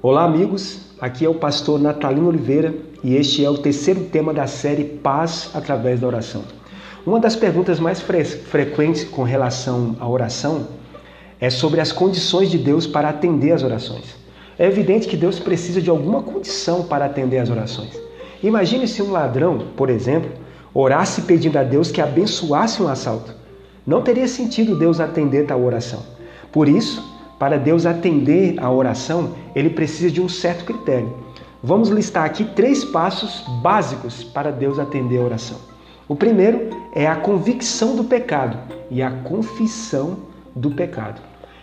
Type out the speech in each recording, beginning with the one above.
Olá, amigos. Aqui é o pastor Natalino Oliveira e este é o terceiro tema da série Paz através da oração. Uma das perguntas mais fre frequentes com relação à oração é sobre as condições de Deus para atender as orações. É evidente que Deus precisa de alguma condição para atender as orações. Imagine se um ladrão, por exemplo, orasse pedindo a Deus que abençoasse um assalto. Não teria sentido Deus atender tal oração. Por isso, para Deus atender a oração, ele precisa de um certo critério. Vamos listar aqui três passos básicos para Deus atender a oração. O primeiro é a convicção do pecado e a confissão do pecado.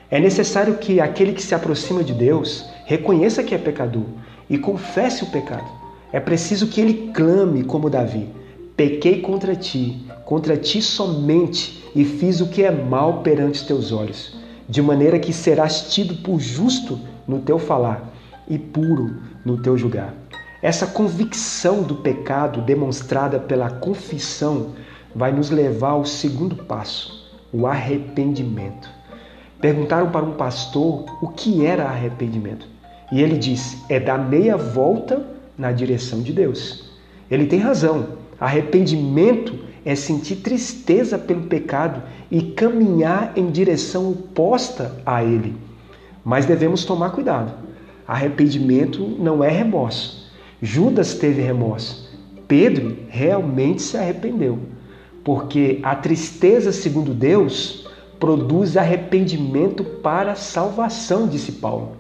É necessário que aquele que se aproxima de Deus reconheça que é pecador e confesse o pecado. É preciso que ele clame como Davi: Pequei contra ti, contra ti somente, e fiz o que é mal perante os teus olhos de maneira que serás tido por justo no teu falar e puro no teu julgar. Essa convicção do pecado demonstrada pela confissão vai nos levar ao segundo passo, o arrependimento. Perguntaram para um pastor o que era arrependimento. E ele disse: é dar meia volta na direção de Deus. Ele tem razão. Arrependimento é sentir tristeza pelo pecado e caminhar em direção oposta a ele. Mas devemos tomar cuidado. Arrependimento não é remorso. Judas teve remorso. Pedro realmente se arrependeu. Porque a tristeza, segundo Deus, produz arrependimento para a salvação, disse Paulo.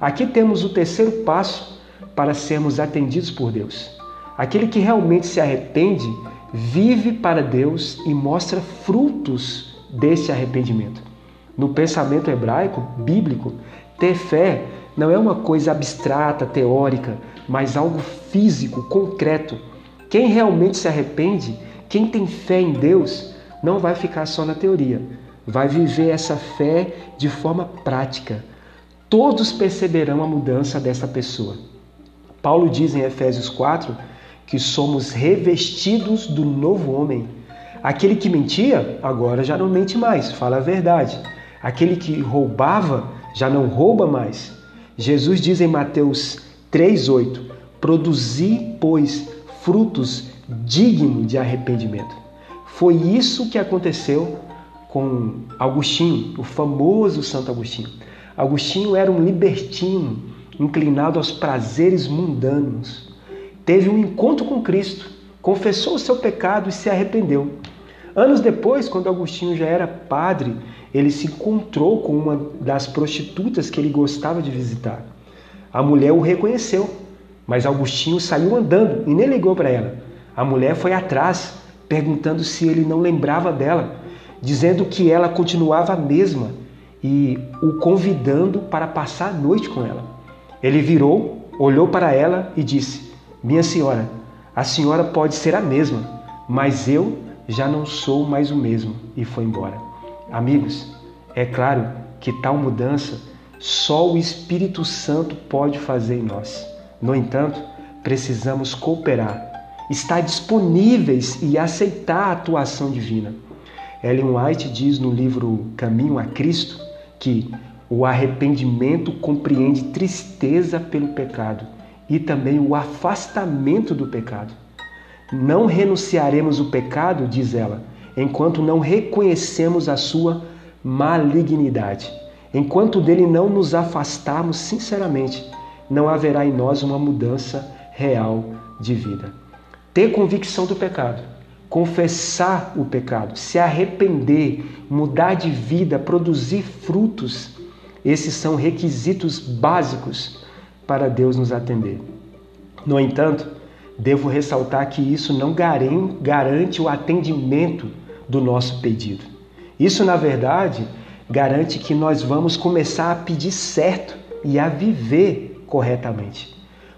Aqui temos o terceiro passo para sermos atendidos por Deus. Aquele que realmente se arrepende vive para Deus e mostra frutos desse arrependimento. No pensamento hebraico, bíblico, ter fé não é uma coisa abstrata, teórica, mas algo físico, concreto. Quem realmente se arrepende, quem tem fé em Deus, não vai ficar só na teoria, vai viver essa fé de forma prática. Todos perceberão a mudança dessa pessoa. Paulo diz em Efésios 4 que somos revestidos do novo homem. Aquele que mentia, agora já não mente mais, fala a verdade. Aquele que roubava, já não rouba mais. Jesus diz em Mateus 3,8: Produzi, pois, frutos dignos de arrependimento. Foi isso que aconteceu com Agostinho, o famoso Santo Agostinho. Agostinho era um libertino, inclinado aos prazeres mundanos teve um encontro com Cristo, confessou o seu pecado e se arrependeu. Anos depois, quando Agostinho já era padre, ele se encontrou com uma das prostitutas que ele gostava de visitar. A mulher o reconheceu, mas Agostinho saiu andando e nem ligou para ela. A mulher foi atrás, perguntando se ele não lembrava dela, dizendo que ela continuava a mesma e o convidando para passar a noite com ela. Ele virou, olhou para ela e disse: minha senhora, a senhora pode ser a mesma, mas eu já não sou mais o mesmo e foi embora. Amigos, é claro que tal mudança só o Espírito Santo pode fazer em nós. No entanto, precisamos cooperar, estar disponíveis e aceitar a atuação divina. Ellen White diz no livro Caminho a Cristo que o arrependimento compreende tristeza pelo pecado e também o afastamento do pecado. Não renunciaremos o pecado, diz ela, enquanto não reconhecemos a sua malignidade. Enquanto dele não nos afastarmos sinceramente, não haverá em nós uma mudança real de vida. Ter convicção do pecado, confessar o pecado, se arrepender, mudar de vida, produzir frutos, esses são requisitos básicos para Deus nos atender. No entanto, devo ressaltar que isso não garante o atendimento do nosso pedido. Isso, na verdade, garante que nós vamos começar a pedir certo e a viver corretamente.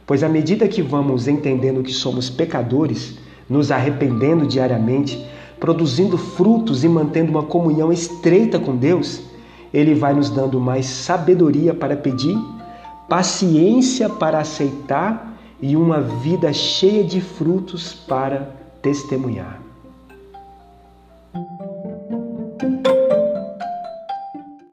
Pois à medida que vamos entendendo que somos pecadores, nos arrependendo diariamente, produzindo frutos e mantendo uma comunhão estreita com Deus, Ele vai nos dando mais sabedoria para pedir paciência para aceitar e uma vida cheia de frutos para testemunhar.